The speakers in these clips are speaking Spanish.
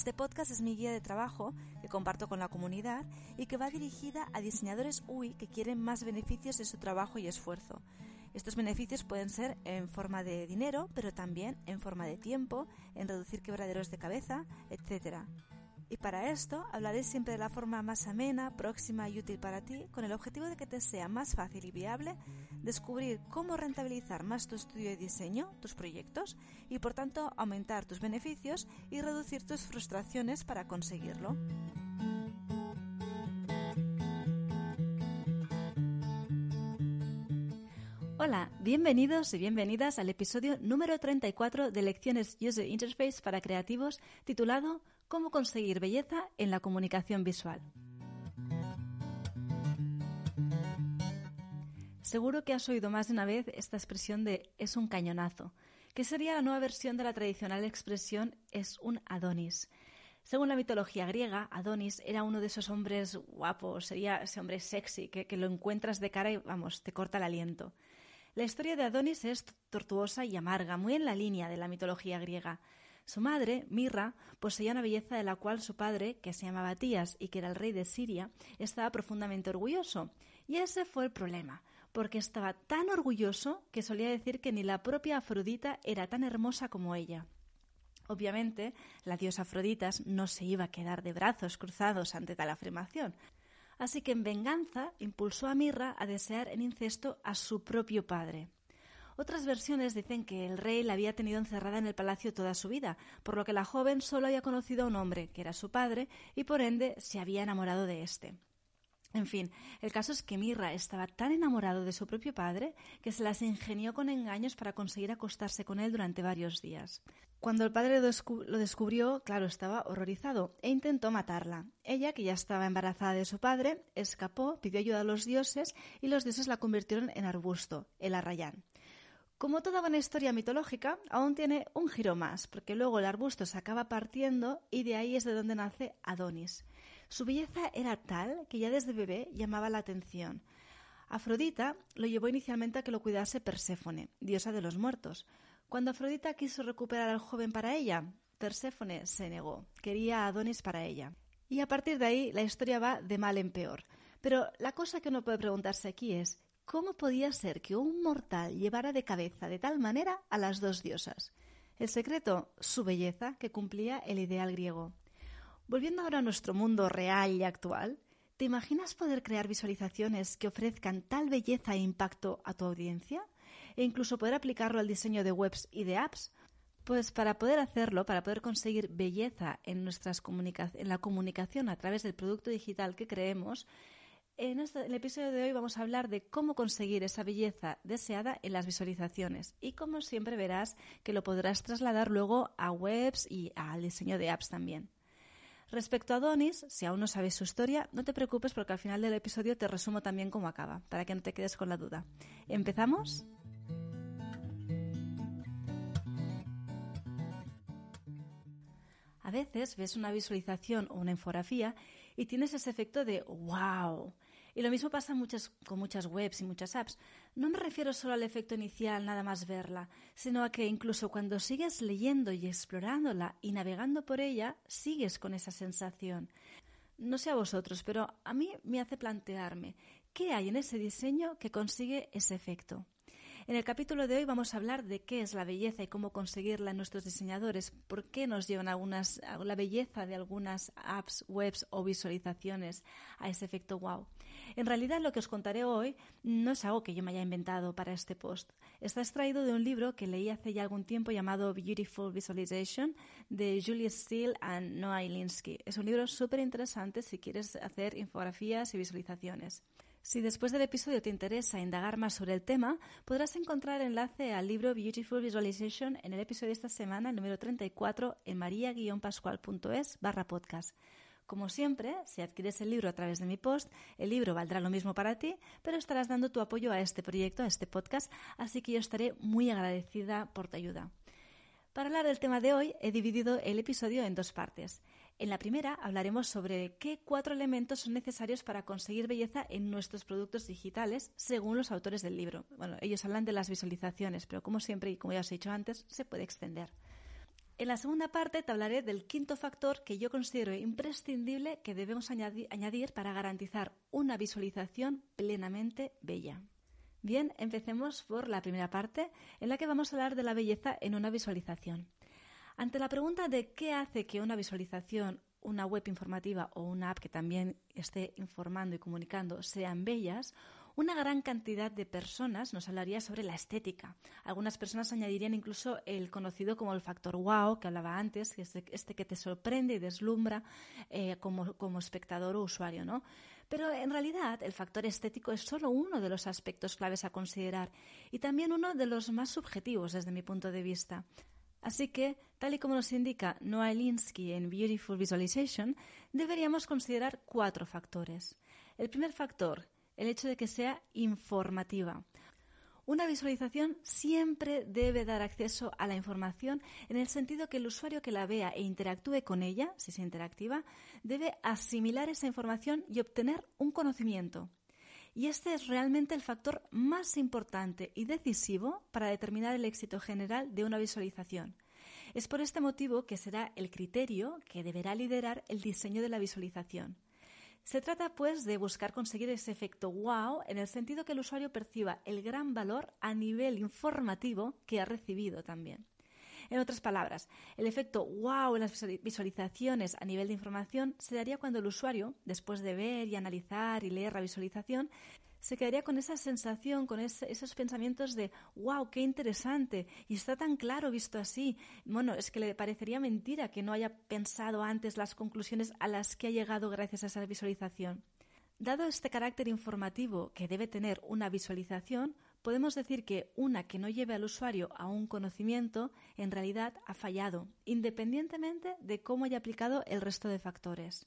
Este podcast es mi guía de trabajo que comparto con la comunidad y que va dirigida a diseñadores UI que quieren más beneficios de su trabajo y esfuerzo. Estos beneficios pueden ser en forma de dinero, pero también en forma de tiempo, en reducir quebraderos de cabeza, etc. Y para esto hablaré siempre de la forma más amena, próxima y útil para ti, con el objetivo de que te sea más fácil y viable descubrir cómo rentabilizar más tu estudio de diseño, tus proyectos, y por tanto aumentar tus beneficios y reducir tus frustraciones para conseguirlo. Hola, bienvenidos y bienvenidas al episodio número 34 de Lecciones User Interface para Creativos titulado Cómo conseguir belleza en la comunicación visual. Seguro que has oído más de una vez esta expresión de es un cañonazo, que sería la nueva versión de la tradicional expresión es un Adonis. Según la mitología griega, Adonis era uno de esos hombres guapos, sería ese hombre sexy que, que lo encuentras de cara y, vamos, te corta el aliento. La historia de Adonis es tortuosa y amarga, muy en la línea de la mitología griega. Su madre, Mirra, poseía una belleza de la cual su padre, que se llamaba Tías y que era el rey de Siria, estaba profundamente orgulloso. Y ese fue el problema, porque estaba tan orgulloso que solía decir que ni la propia Afrodita era tan hermosa como ella. Obviamente, la diosa Afroditas no se iba a quedar de brazos cruzados ante tal afirmación. Así que en venganza impulsó a Mirra a desear en incesto a su propio padre. Otras versiones dicen que el rey la había tenido encerrada en el palacio toda su vida, por lo que la joven solo había conocido a un hombre, que era su padre, y por ende se había enamorado de éste. En fin, el caso es que Mirra estaba tan enamorado de su propio padre que se las ingenió con engaños para conseguir acostarse con él durante varios días. Cuando el padre lo descubrió, claro, estaba horrorizado e intentó matarla. Ella, que ya estaba embarazada de su padre, escapó, pidió ayuda a los dioses y los dioses la convirtieron en arbusto, el arrayán. Como toda buena historia mitológica, aún tiene un giro más, porque luego el arbusto se acaba partiendo y de ahí es de donde nace Adonis. Su belleza era tal que ya desde bebé llamaba la atención. Afrodita lo llevó inicialmente a que lo cuidase Perséfone, diosa de los muertos. Cuando Afrodita quiso recuperar al joven para ella, Perséfone se negó, quería a Adonis para ella. Y a partir de ahí la historia va de mal en peor. Pero la cosa que uno puede preguntarse aquí es ¿Cómo podía ser que un mortal llevara de cabeza de tal manera a las dos diosas? El secreto, su belleza, que cumplía el ideal griego. Volviendo ahora a nuestro mundo real y actual, ¿te imaginas poder crear visualizaciones que ofrezcan tal belleza e impacto a tu audiencia? E incluso poder aplicarlo al diseño de webs y de apps? Pues para poder hacerlo, para poder conseguir belleza en, nuestras en la comunicación a través del producto digital que creemos, en, el episodio de hoy vamos a hablar de cómo conseguir esa belleza deseada en las visualizaciones y como siempre verás que lo podrás trasladar luego a webs y al diseño de apps también. Respecto a Adonis, si aún no sabes su historia, no te preocupes porque al final del episodio te resumo también cómo acaba, para que no te quedes con la duda. ¿Empezamos? A veces ves una visualización o una infografía y tienes ese efecto de wow. Y lo mismo pasa con muchas webs y muchas apps. No me refiero solo al efecto inicial, nada más verla, sino a que incluso cuando sigues leyendo y explorándola y navegando por ella, sigues con esa sensación. No sé a vosotros, pero a mí me hace plantearme qué hay en ese diseño que consigue ese efecto. En el capítulo de hoy vamos a hablar de qué es la belleza y cómo conseguirla en nuestros diseñadores, por qué nos llevan algunas, la belleza de algunas apps, webs o visualizaciones a ese efecto wow. En realidad lo que os contaré hoy no es algo que yo me haya inventado para este post. Está extraído de un libro que leí hace ya algún tiempo llamado Beautiful Visualization de Julia Steele y Noah Ilinsky. Es un libro súper interesante si quieres hacer infografías y visualizaciones. Si después del episodio te interesa indagar más sobre el tema, podrás encontrar el enlace al libro Beautiful Visualization en el episodio de esta semana, el número 34, en maria-pascual.es barra podcast. Como siempre, si adquieres el libro a través de mi post, el libro valdrá lo mismo para ti, pero estarás dando tu apoyo a este proyecto, a este podcast, así que yo estaré muy agradecida por tu ayuda. Para hablar del tema de hoy, he dividido el episodio en dos partes. En la primera hablaremos sobre qué cuatro elementos son necesarios para conseguir belleza en nuestros productos digitales, según los autores del libro. Bueno, ellos hablan de las visualizaciones, pero como siempre y como ya os he dicho antes, se puede extender. En la segunda parte te hablaré del quinto factor que yo considero imprescindible que debemos añadir para garantizar una visualización plenamente bella. Bien, empecemos por la primera parte, en la que vamos a hablar de la belleza en una visualización. Ante la pregunta de qué hace que una visualización, una web informativa o una app que también esté informando y comunicando sean bellas, una gran cantidad de personas nos hablaría sobre la estética. Algunas personas añadirían incluso el conocido como el factor wow que hablaba antes, que es este que te sorprende y deslumbra eh, como, como espectador o usuario, ¿no? Pero en realidad el factor estético es solo uno de los aspectos claves a considerar y también uno de los más subjetivos desde mi punto de vista. Así que, tal y como nos indica Noah Linsky en Beautiful Visualization, deberíamos considerar cuatro factores. El primer factor, el hecho de que sea informativa. Una visualización siempre debe dar acceso a la información en el sentido que el usuario que la vea e interactúe con ella, si es interactiva, debe asimilar esa información y obtener un conocimiento. Y este es realmente el factor más importante y decisivo para determinar el éxito general de una visualización. Es por este motivo que será el criterio que deberá liderar el diseño de la visualización. Se trata, pues, de buscar conseguir ese efecto wow en el sentido que el usuario perciba el gran valor a nivel informativo que ha recibido también. En otras palabras, el efecto wow en las visualizaciones a nivel de información se daría cuando el usuario, después de ver y analizar y leer la visualización, se quedaría con esa sensación, con esos pensamientos de wow, qué interesante, y está tan claro visto así. Bueno, es que le parecería mentira que no haya pensado antes las conclusiones a las que ha llegado gracias a esa visualización. Dado este carácter informativo que debe tener una visualización, podemos decir que una que no lleve al usuario a un conocimiento en realidad ha fallado, independientemente de cómo haya aplicado el resto de factores.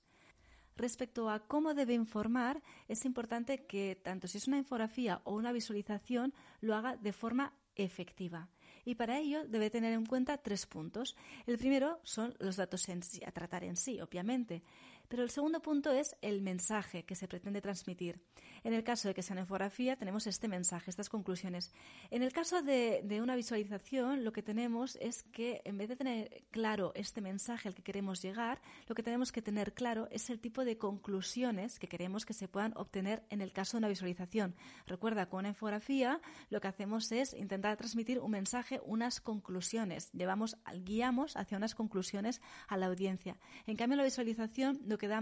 Respecto a cómo debe informar, es importante que tanto si es una infografía o una visualización lo haga de forma efectiva. Y para ello debe tener en cuenta tres puntos. El primero son los datos a tratar en sí, obviamente. Pero el segundo punto es el mensaje que se pretende transmitir. En el caso de que sea una infografía, tenemos este mensaje, estas conclusiones. En el caso de, una visualización, lo que tenemos es que en vez de tener claro este mensaje al que queremos llegar, lo que tenemos que tener claro es el tipo de conclusiones que queremos que se puedan obtener en el caso de una visualización. Recuerda, con una infografía lo que hacemos es intentar transmitir un mensaje, unas conclusiones. Llevamos, guiamos hacia unas conclusiones a la audiencia. En cambio, la visualización lo que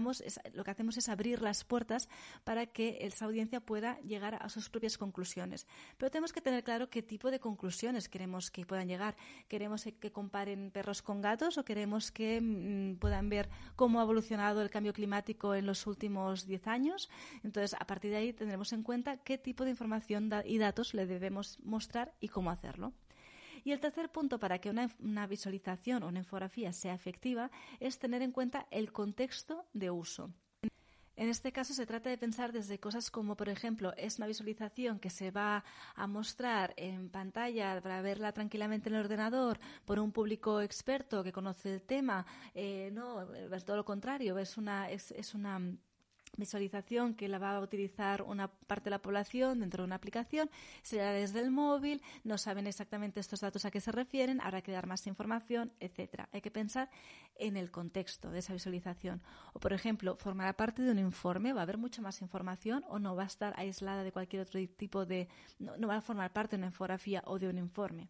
lo que hacemos es abrir las puertas para que esa audiencia pueda llegar a sus propias conclusiones. Pero tenemos que tener claro qué tipo de conclusiones queremos que puedan llegar. ¿Queremos que comparen perros con gatos o queremos que mm, puedan ver cómo ha evolucionado el cambio climático en los últimos 10 años? Entonces, a partir de ahí tendremos en cuenta qué tipo de información y datos le debemos mostrar y cómo hacerlo. Y el tercer punto para que una, visualización o una infografía sea efectiva es tener en cuenta el contexto de uso. En este caso se trata de pensar desde cosas como, por ejemplo, es una visualización que se va a mostrar en pantalla para verla tranquilamente en el ordenador por un público experto que conoce el tema. Eh, no, es todo lo contrario, es una, es una visualización que la va a utilizar una parte de la población dentro de una aplicación, será desde el móvil, no saben exactamente estos datos a qué se refieren, habrá que dar más información, etcétera. Hay que pensar en el contexto de esa visualización. O, por ejemplo, formará parte de un informe, va a haber mucha más información o no va a estar aislada de cualquier otro tipo de, no va a formar parte de una infografía o de un informe.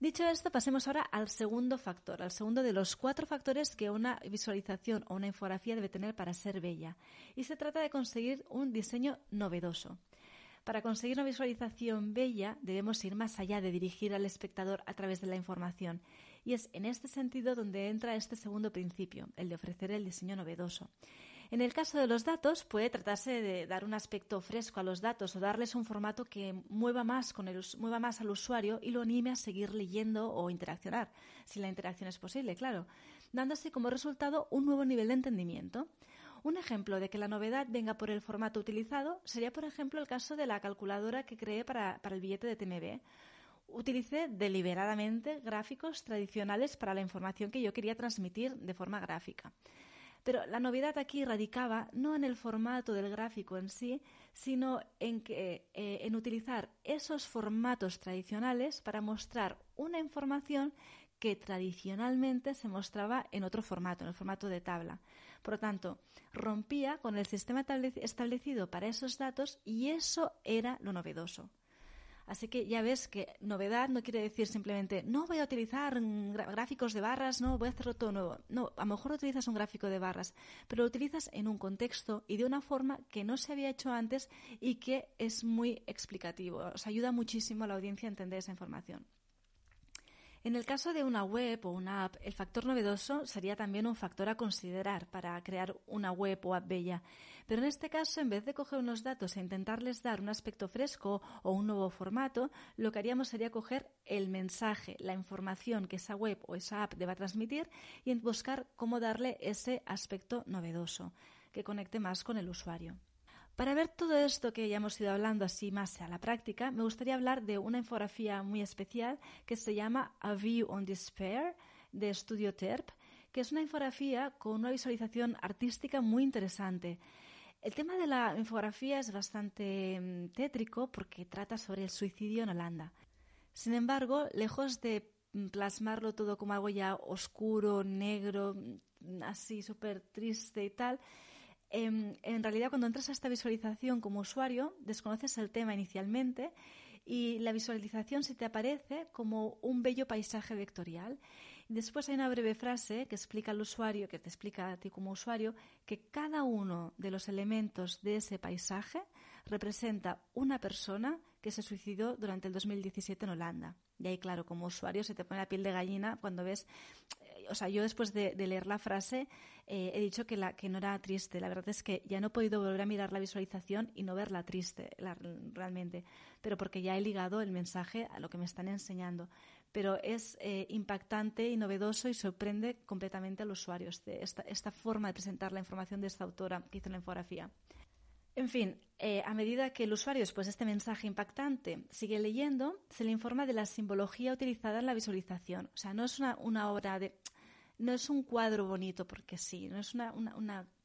Dicho esto, pasemos ahora al segundo factor, al segundo de los cuatro factores que una visualización o una infografía debe tener para ser bella. Y se trata de conseguir un diseño novedoso. Para conseguir una visualización bella debemos ir más allá de dirigir al espectador a través de la información. Y es en este sentido donde entra este segundo principio, el de ofrecer el diseño novedoso. En el caso de los datos, puede tratarse de dar un aspecto fresco a los datos o darles un formato que mueva más, al usuario y lo anime a seguir leyendo o interaccionar, si la interacción es posible, claro, dándose como resultado un nuevo nivel de entendimiento. Un ejemplo de que la novedad venga por el formato utilizado sería, por ejemplo, el caso de la calculadora que creé para el billete de TMB. Utilicé deliberadamente gráficos tradicionales para la información que yo quería transmitir de forma gráfica. Pero la novedad aquí radicaba no en el formato del gráfico en sí, sino en, que, eh, en utilizar esos formatos tradicionales para mostrar una información que tradicionalmente se mostraba en otro formato, en el formato de tabla. Por lo tanto, rompía con el sistema establecido para esos datos y eso era lo novedoso. Así que ya ves que novedad no quiere decir simplemente no voy a utilizar gráficos de barras, no voy a hacerlo todo nuevo. No, a lo mejor utilizas un gráfico de barras, pero lo utilizas en un contexto y de una forma que no se había hecho antes y que es muy explicativo. Os ayuda muchísimo a la audiencia a entender esa información. En el caso de una web o una app, el factor novedoso sería también un factor a considerar para crear una web o app bella. Pero en este caso, en vez de coger unos datos e intentarles dar un aspecto fresco o un nuevo formato, lo que haríamos sería coger el mensaje, la información que esa web o esa app deba transmitir y buscar cómo darle ese aspecto novedoso que conecte más con el usuario. Para ver todo esto que ya hemos ido hablando así más a la práctica, me gustaría hablar de una infografía muy especial que se llama A View on Despair de Studio Terp, que es una infografía con una visualización artística muy interesante. El tema de la infografía es bastante mm, tétrico porque trata sobre el suicidio en Holanda. Sin embargo, lejos de mm, plasmarlo todo como algo ya oscuro, negro, mm, así súper triste y tal, Em, en, realidad, cuando entras a esta visualización como usuario, desconoces el tema inicialmente y la visualización se te aparece como un bello paisaje vectorial. después hay una breve frase que explica al usuario, que te explica a ti como usuario, que cada uno de los elementos de ese paisaje representa una persona que se suicidó durante el 2017 en Holanda. Y ahí, claro, como usuario se te pone la piel de gallina cuando ves o sea, yo después de, leer la frase eh, he dicho que, la, que no era triste. La verdad es que ya no he podido volver a mirar la visualización y no verla triste realmente, pero porque ya he ligado el mensaje a lo que me están enseñando. Pero es eh, impactante y novedoso y sorprende completamente al usuario este, esta, esta forma de presentar la información de esta autora que hizo la infografía. En fin, eh, a medida que el usuario, después de este mensaje impactante, sigue leyendo, se le informa de la simbología utilizada en la visualización. O sea, no es una, una obra de no es un cuadro bonito porque sí, no es una,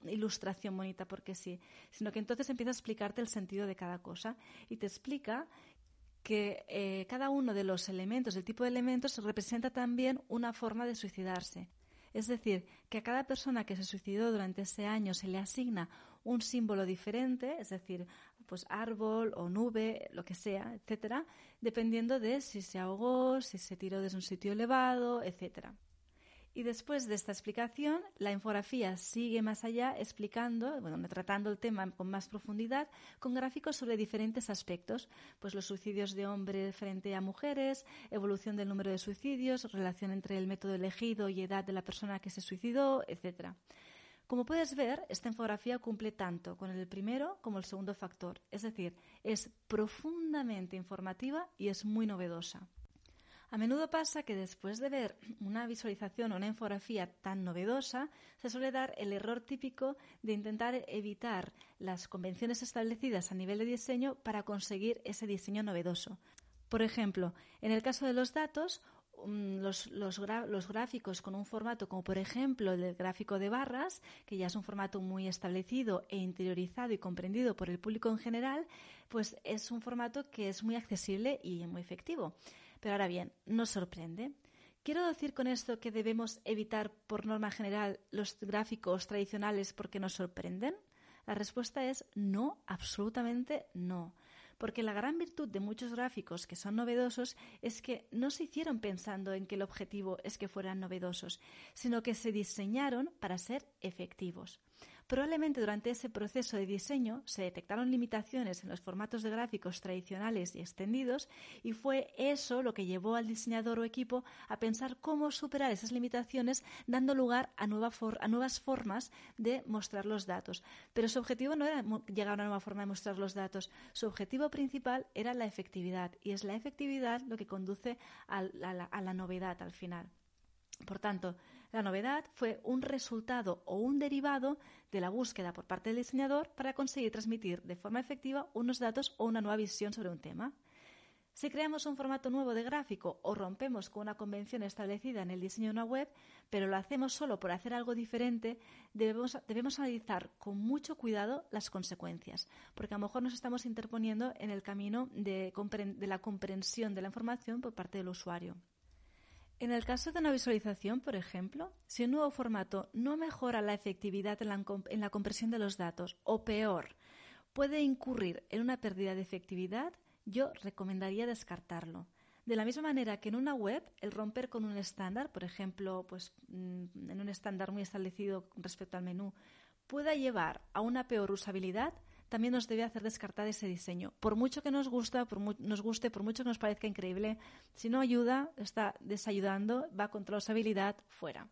ilustración bonita porque sí, sino que entonces empieza a explicarte el sentido de cada cosa y te explica que eh, cada uno de los elementos, el tipo de elementos, representa también una forma de suicidarse. Es decir, que a cada persona que se suicidó durante ese año se le asigna un símbolo diferente, es decir, pues árbol o nube, lo que sea, etcétera, dependiendo de si se ahogó, si se tiró desde un sitio elevado, etcétera. Y después de esta explicación, la infografía sigue más allá explicando, bueno, tratando el tema con más profundidad, con gráficos sobre diferentes aspectos, pues los suicidios de hombres frente a mujeres, evolución del número de suicidios, relación entre el método elegido y edad de la persona que se suicidó, etc. Como puedes ver, esta infografía cumple tanto con el primero como el segundo factor, es decir, es profundamente informativa y es muy novedosa. A menudo pasa que después de ver una visualización o una infografía tan novedosa, se suele dar el error típico de intentar evitar las convenciones establecidas a nivel de diseño para conseguir ese diseño novedoso. Por ejemplo, en el caso de los datos, mm, los, los, gráficos con un formato como por ejemplo el gráfico de barras, que ya es un formato muy establecido e interiorizado y comprendido por el público en general, pues es un formato que es muy accesible y muy efectivo. Pero ahora bien, nos sorprende. ¿Quiero decir con esto que debemos evitar, por norma general, los gráficos tradicionales porque nos sorprenden? La respuesta es no, absolutamente no. Porque la gran virtud de muchos gráficos que son novedosos es que no se hicieron pensando en que el objetivo es que fueran novedosos, sino que se diseñaron para ser efectivos. Probablemente durante ese proceso de diseño se detectaron limitaciones en los formatos de gráficos tradicionales y extendidos y fue eso lo que llevó al diseñador o equipo a pensar cómo superar esas limitaciones dando lugar a, a nuevas formas de mostrar los datos. Pero su objetivo no era llegar a una nueva forma de mostrar los datos, su objetivo principal era la efectividad y es la efectividad lo que conduce a la novedad al final. Por tanto, la novedad fue un resultado o un derivado de la búsqueda por parte del diseñador para conseguir transmitir de forma efectiva unos datos o una nueva visión sobre un tema. Si creamos un formato nuevo de gráfico o rompemos con una convención establecida en el diseño de una web, pero lo hacemos solo por hacer algo diferente, debemos, analizar con mucho cuidado las consecuencias, porque a lo mejor nos estamos interponiendo en el camino de la comprensión de la información por parte del usuario. En el caso de una visualización, por ejemplo, si un nuevo formato no mejora la efectividad en la, compresión de los datos o peor, puede incurrir en una pérdida de efectividad, yo recomendaría descartarlo. De la misma manera que en una web, el romper con un estándar, por ejemplo, pues, mm, en un estándar muy establecido respecto al menú, pueda llevar a una peor usabilidad, también nos debe hacer descartar ese diseño. Por mucho que nos, gusta, por nos guste, por mucho que nos parezca increíble, si no ayuda, está desayudando, va contra la usabilidad, fuera.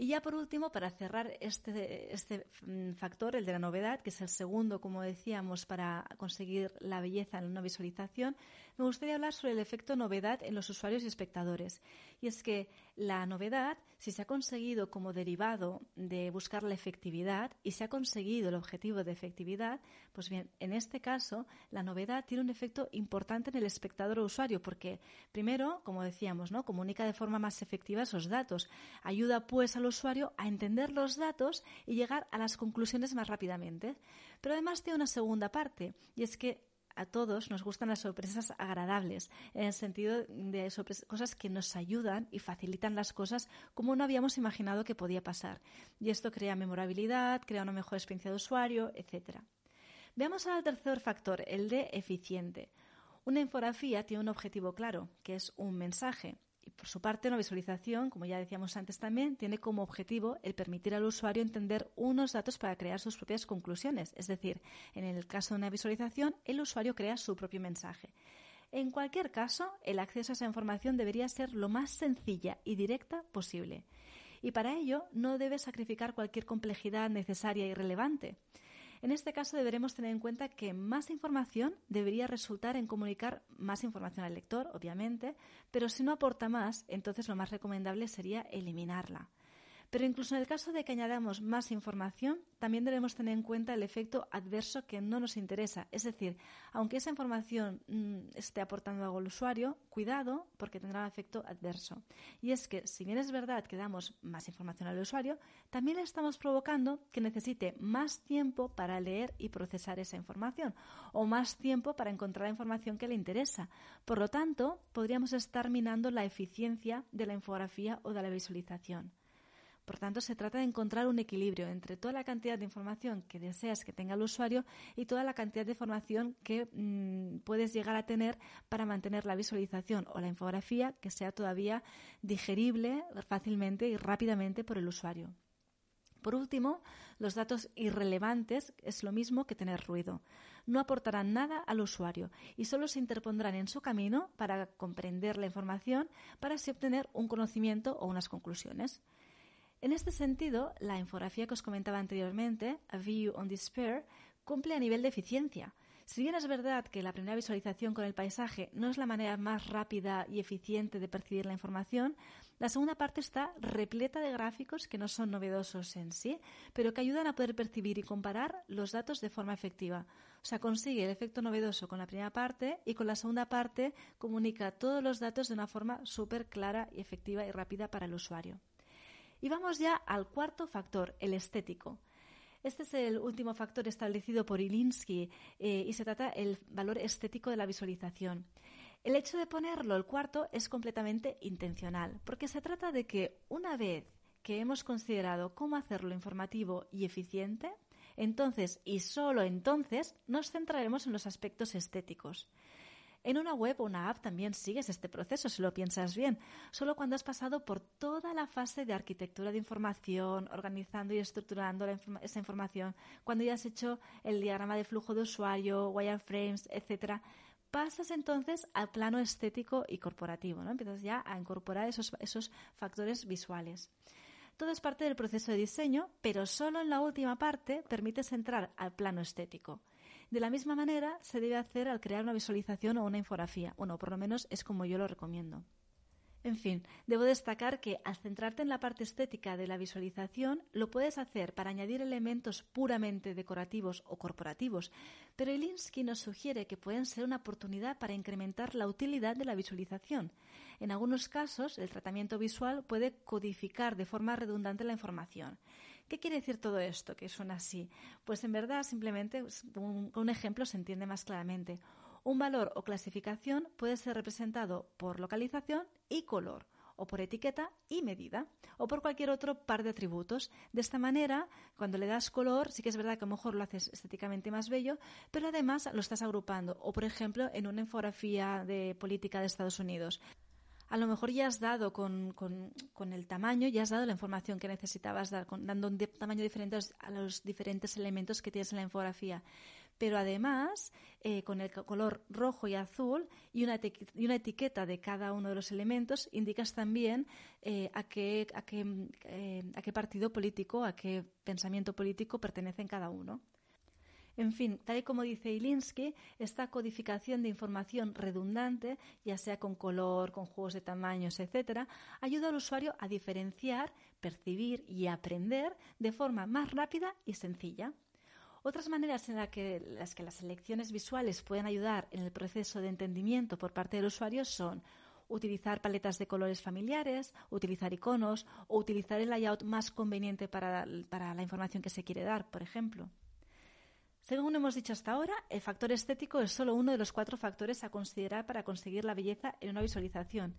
Y ya por último, para cerrar este, este mm, factor, el de la novedad, que es el segundo, como decíamos, para conseguir la belleza en una visualización, me gustaría hablar sobre el efecto novedad en los usuarios y espectadores. Y es que la novedad, si se ha conseguido como derivado de buscar la efectividad y se ha conseguido el objetivo de efectividad, pues bien, en este caso, la novedad tiene un efecto importante en el espectador o usuario, porque primero, como decíamos, ¿no? comunica de forma más efectiva esos datos, ayuda pues al usuario a entender los datos y llegar a las conclusiones más rápidamente. Pero además tiene una segunda parte, y es que a todos nos gustan las sorpresas agradables, en el sentido de cosas que nos ayudan y facilitan las cosas como no habíamos imaginado que podía pasar. Y esto crea memorabilidad, crea una mejor experiencia de usuario, etc. Veamos ahora el tercer factor, el de eficiente. Una infografía tiene un objetivo claro, que es un mensaje. Y por su parte, una visualización, como ya decíamos antes también, tiene como objetivo el permitir al usuario entender unos datos para crear sus propias conclusiones. Es decir, en el caso de una visualización, el usuario crea su propio mensaje. En cualquier caso, el acceso a esa información debería ser lo más sencilla y directa posible. Y para ello no debe sacrificar cualquier complejidad necesaria y relevante. En este caso deberemos tener en cuenta que más información debería resultar en comunicar más información al lector, obviamente, pero si no aporta más, entonces lo más recomendable sería eliminarla. Pero incluso en el caso de que añadamos más información, también debemos tener en cuenta el efecto adverso que no nos interesa. Es decir, aunque esa información mm, esté aportando algo al usuario, cuidado porque tendrá un efecto adverso. Y es que, si bien es verdad que damos más información al usuario, también le estamos provocando que necesite más tiempo para leer y procesar esa información o más tiempo para encontrar la información que le interesa. Por lo tanto, podríamos estar minando la eficiencia de la infografía o de la visualización. Por tanto, se trata de encontrar un equilibrio entre toda la cantidad de información que deseas que tenga el usuario y toda la cantidad de información que mm, puedes llegar a tener para mantener la visualización o la infografía que sea todavía digerible fácilmente y rápidamente por el usuario. Por último, los datos irrelevantes es lo mismo que tener ruido. No aportarán nada al usuario y solo se interpondrán en su camino para comprender la información para así obtener un conocimiento o unas conclusiones. En este sentido, la infografía que os comentaba anteriormente, A View on Despair, cumple a nivel de eficiencia. Si bien es verdad que la primera visualización con el paisaje no es la manera más rápida y eficiente de percibir la información, la segunda parte está repleta de gráficos que no son novedosos en sí, pero que ayudan a poder percibir y comparar los datos de forma efectiva. O sea, consigue el efecto novedoso con la primera parte y con la segunda parte comunica todos los datos de una forma súper clara y efectiva y rápida para el usuario. Y vamos ya al cuarto factor, el estético. Este es el último factor establecido por Ilinsky eh, y se trata del valor estético de la visualización. El hecho de ponerlo el cuarto es completamente intencional, porque se trata de que una vez que hemos considerado cómo hacerlo informativo y eficiente, entonces y solo entonces nos centraremos en los aspectos estéticos. En una web o una app también sigues este proceso, si lo piensas bien, solo cuando has pasado por toda la fase de arquitectura de información, organizando y estructurando esa información, cuando ya has hecho el diagrama de flujo de usuario, wireframes, etcétera, pasas entonces al plano estético y corporativo, ¿no? Empiezas ya a incorporar esos, esos factores visuales. Todo es parte del proceso de diseño, pero solo en la última parte permites entrar al plano estético. De la misma manera se debe hacer al crear una visualización o una infografía. Bueno, por lo menos es como yo lo recomiendo. En fin, debo destacar que al centrarte en la parte estética de la visualización, lo puedes hacer para añadir elementos puramente decorativos o corporativos, pero Ilinsky nos sugiere que pueden ser una oportunidad para incrementar la utilidad de la visualización. En algunos casos, el tratamiento visual puede codificar de forma redundante la información. ¿Qué quiere decir todo esto que suena así? Pues en verdad simplemente con un ejemplo se entiende más claramente. Un valor o clasificación puede ser representado por localización y color, o por etiqueta y medida, o por cualquier otro par de atributos. De esta manera, cuando le das color, sí que es verdad que a lo mejor lo haces estéticamente más bello, pero además lo estás agrupando. O, por ejemplo, en una infografía de política de Estados Unidos a lo mejor ya has dado con, el tamaño, ya has dado la información que necesitabas dar, dando un tamaño diferente a los diferentes elementos que tienes en la infografía pero además eh, con el color rojo y azul y una, y una, etiqueta de cada uno de los elementos indicas también eh, a, qué, a, qué, eh, a qué partido político, a qué pensamiento político pertenecen cada uno. En fin, tal y como dice Ilinsky, esta codificación de información redundante, ya sea con color, con juegos de tamaños, etc., ayuda al usuario a diferenciar, percibir y aprender de forma más rápida y sencilla. Otras maneras en las que, las que las elecciones visuales pueden ayudar en el proceso de entendimiento por parte del usuario son utilizar paletas de colores familiares, utilizar iconos o utilizar el layout más conveniente para, la información que se quiere dar, por ejemplo. Según hemos dicho hasta ahora, el factor estético es solo uno de los cuatro factores a considerar para conseguir la belleza en una visualización.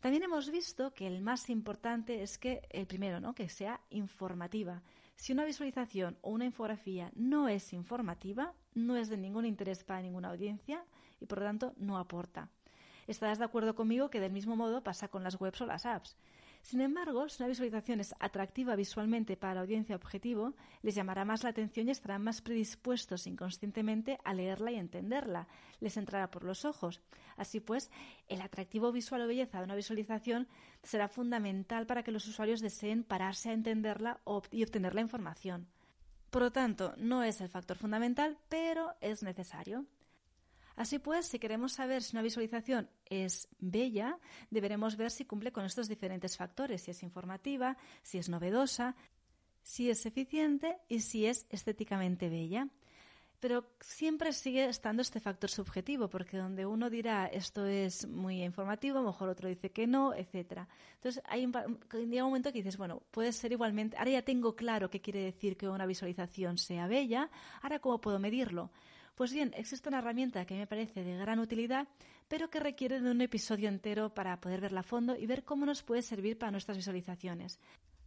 También hemos visto que el más importante es que, el primero, ¿no? que sea informativa. Si una visualización o una infografía no es informativa, no es de ningún interés para ninguna audiencia y por lo tanto no aporta. Estarás de acuerdo conmigo que del mismo modo pasa con las webs o las apps. Sin embargo, si una visualización es atractiva visualmente para la audiencia objetivo, les llamará más la atención y estarán más predispuestos inconscientemente a leerla y entenderla. Les entrará por los ojos. Así pues, el atractivo visual o belleza de una visualización será fundamental para que los usuarios deseen pararse a entenderla y obtener la información. Por lo tanto, no es el factor fundamental, pero es necesario. Así pues, si queremos saber si una visualización es bella, deberemos ver si cumple con estos diferentes factores, si es informativa, si es novedosa, si es eficiente y si es estéticamente bella. Pero siempre sigue estando este factor subjetivo, porque donde uno dirá esto es muy informativo, a lo mejor otro dice que no, etcétera. Entonces hay un, un momento que dices, bueno, puede ser igualmente, ahora ya tengo claro qué quiere decir que una visualización sea bella, ahora cómo puedo medirlo. Pues bien, existe una herramienta que me parece de gran utilidad, pero que requiere de un episodio entero para poder verla a fondo y ver cómo nos puede servir para nuestras visualizaciones.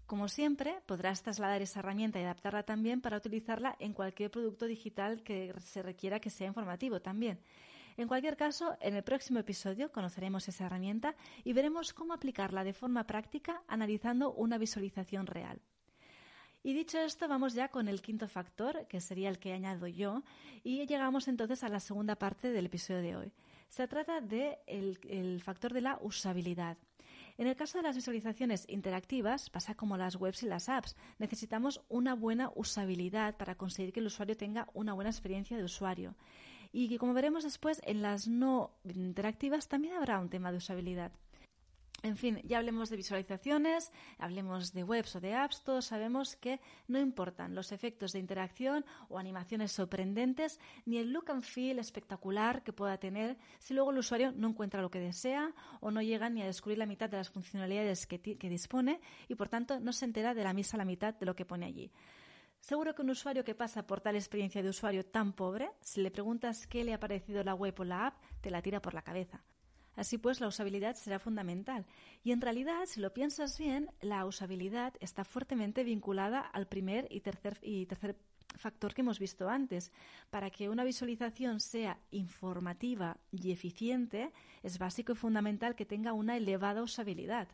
Como siempre, podrás trasladar esa herramienta y adaptarla también para utilizarla en cualquier producto digital que se requiera que sea informativo también. En cualquier caso, en el próximo episodio conoceremos esa herramienta y veremos cómo aplicarla de forma práctica analizando una visualización real. Y dicho esto, vamos ya con el quinto factor, que sería el que añado yo, y llegamos entonces a la segunda parte del episodio de hoy. Se trata del de el factor de la usabilidad. En el caso de las visualizaciones interactivas, pasa como las webs y las apps. Necesitamos una buena usabilidad para conseguir que el usuario tenga una buena experiencia de usuario. Y como veremos después, en las no interactivas también habrá un tema de usabilidad. En fin, ya hablemos de visualizaciones, hablemos de webs o de apps, todos sabemos que no importan los efectos de interacción o animaciones sorprendentes, ni el look and feel espectacular que pueda tener si luego el usuario no encuentra lo que desea o no llega ni a descubrir la mitad de las funcionalidades que, dispone y por tanto no se entera de la misa la mitad de lo que pone allí. Seguro que un usuario que pasa por tal experiencia de usuario tan pobre, si le preguntas qué le ha parecido la web o la app, te la tira por la cabeza. Así pues, la usabilidad será fundamental. Y en realidad, si lo piensas bien, la usabilidad está fuertemente vinculada al primer y tercer, y tercer factor que hemos visto antes. Para que una visualización sea informativa y eficiente, es básico y fundamental que tenga una elevada usabilidad.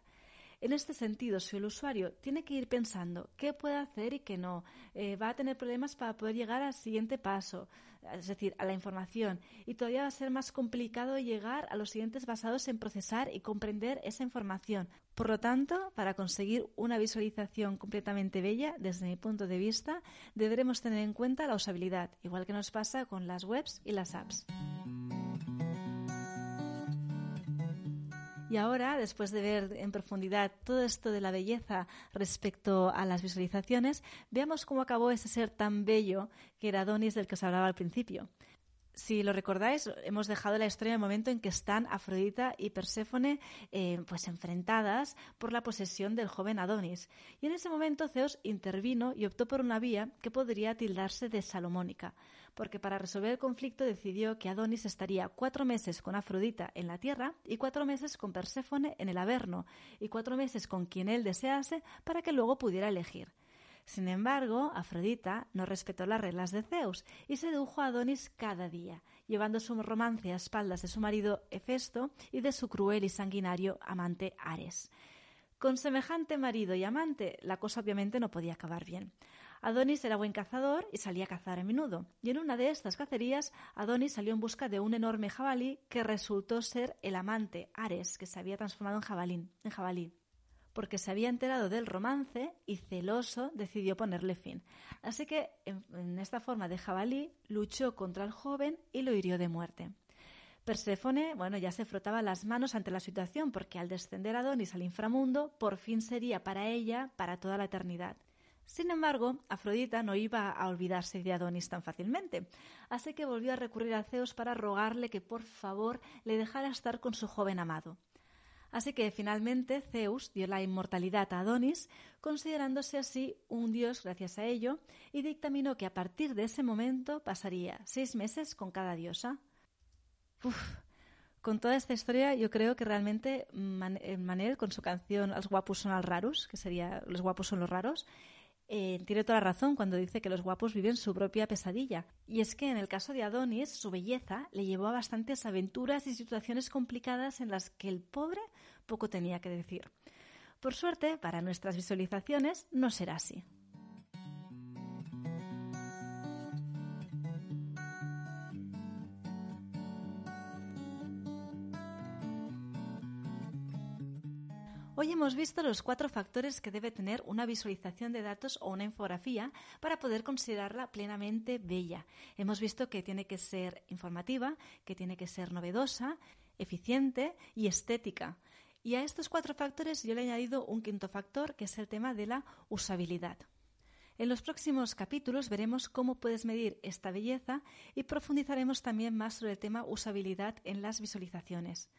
En este sentido, si el usuario tiene que ir pensando qué puede hacer y qué no, eh, va a tener problemas para poder llegar al siguiente paso, es decir, a la información, y todavía va a ser más complicado llegar a los siguientes basados en procesar y comprender esa información. Por lo tanto, para conseguir una visualización completamente bella, desde mi punto de vista, deberemos tener en cuenta la usabilidad, igual que nos pasa con las webs y las apps. Y ahora, después de ver en profundidad todo esto de la belleza respecto a las visualizaciones, veamos cómo acabó ese ser tan bello que era Adonis del que os hablaba al principio. Si lo recordáis, hemos dejado la historia en el momento en que están Afrodita y Perséfone eh, pues enfrentadas por la posesión del joven Adonis. Y en ese momento Zeus intervino y optó por una vía que podría tildarse de salomónica, porque para resolver el conflicto decidió que Adonis estaría cuatro meses con Afrodita en la tierra y cuatro meses con Perséfone en el Averno, y cuatro meses con quien él desease para que luego pudiera elegir. Sin embargo, Afrodita no respetó las reglas de Zeus y sedujo a Adonis cada día, llevando su romance a espaldas de su marido Hefesto y de su cruel y sanguinario amante Ares. Con semejante marido y amante, la cosa obviamente no podía acabar bien. Adonis era buen cazador y salía a cazar a menudo, y en una de estas cacerías Adonis salió en busca de un enorme jabalí que resultó ser el amante Ares, que se había transformado en, en jabalí porque se había enterado del romance y celoso decidió ponerle fin. Así que, en, esta forma de jabalí, luchó contra el joven y lo hirió de muerte. Perséfone, bueno, ya se frotaba las manos ante la situación porque al descender Adonis al inframundo, por fin sería para ella para toda la eternidad. Sin embargo, Afrodita no iba a olvidarse de Adonis tan fácilmente, así que volvió a recurrir a Zeus para rogarle que por favor le dejara estar con su joven amado. Así que finalmente Zeus dio la inmortalidad a Adonis, considerándose así un dios gracias a ello, y dictaminó que a partir de ese momento pasaría seis meses con cada diosa. con toda esta historia yo creo que realmente eh, Manel con su canción Los guapos son los raros, que sería Los guapos son los raros, eh, tiene toda la razón cuando dice que los guapos viven su propia pesadilla. Y es que en el caso de Adonis, su belleza le llevó a bastantes aventuras y situaciones complicadas en las que el pobre poco tenía que decir. Por suerte, para nuestras visualizaciones no será así. Hoy hemos visto los cuatro factores que debe tener una visualización de datos o una infografía para poder considerarla plenamente bella. Hemos visto que tiene que ser informativa, que tiene que ser novedosa, eficiente y estética. Y a estos cuatro factores yo le he añadido un quinto factor, que es el tema de la usabilidad. En los próximos capítulos veremos cómo puedes medir esta belleza y profundizaremos también más sobre el tema usabilidad en las visualizaciones.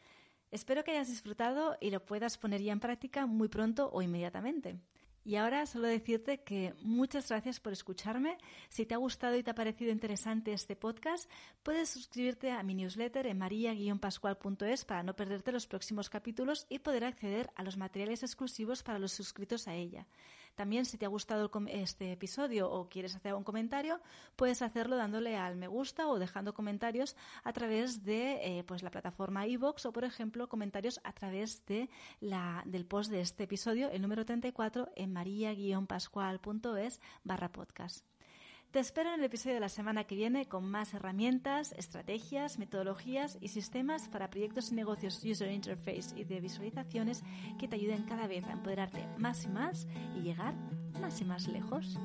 Espero que hayas disfrutado y lo puedas poner ya en práctica muy pronto o inmediatamente. Y ahora solo decirte que muchas gracias por escucharme. Si te ha gustado y te ha parecido interesante este podcast, puedes suscribirte a mi newsletter en maria-pascual.es para no perderte los próximos capítulos y poder acceder a los materiales exclusivos para los suscritos a ella. También, si te ha gustado este episodio o quieres hacer un comentario, puedes hacerlo dándole al me gusta o dejando comentarios a través de eh, pues la plataforma iVoox o, por ejemplo, comentarios a través de la, del post de este episodio, el número 34, en maria-pascual.es barra podcast. Te espero en el episodio de la semana que viene con más herramientas, estrategias, metodologías y sistemas para proyectos y negocios User Interface y de visualizaciones que te ayuden cada vez a empoderarte más y más y llegar más y más lejos.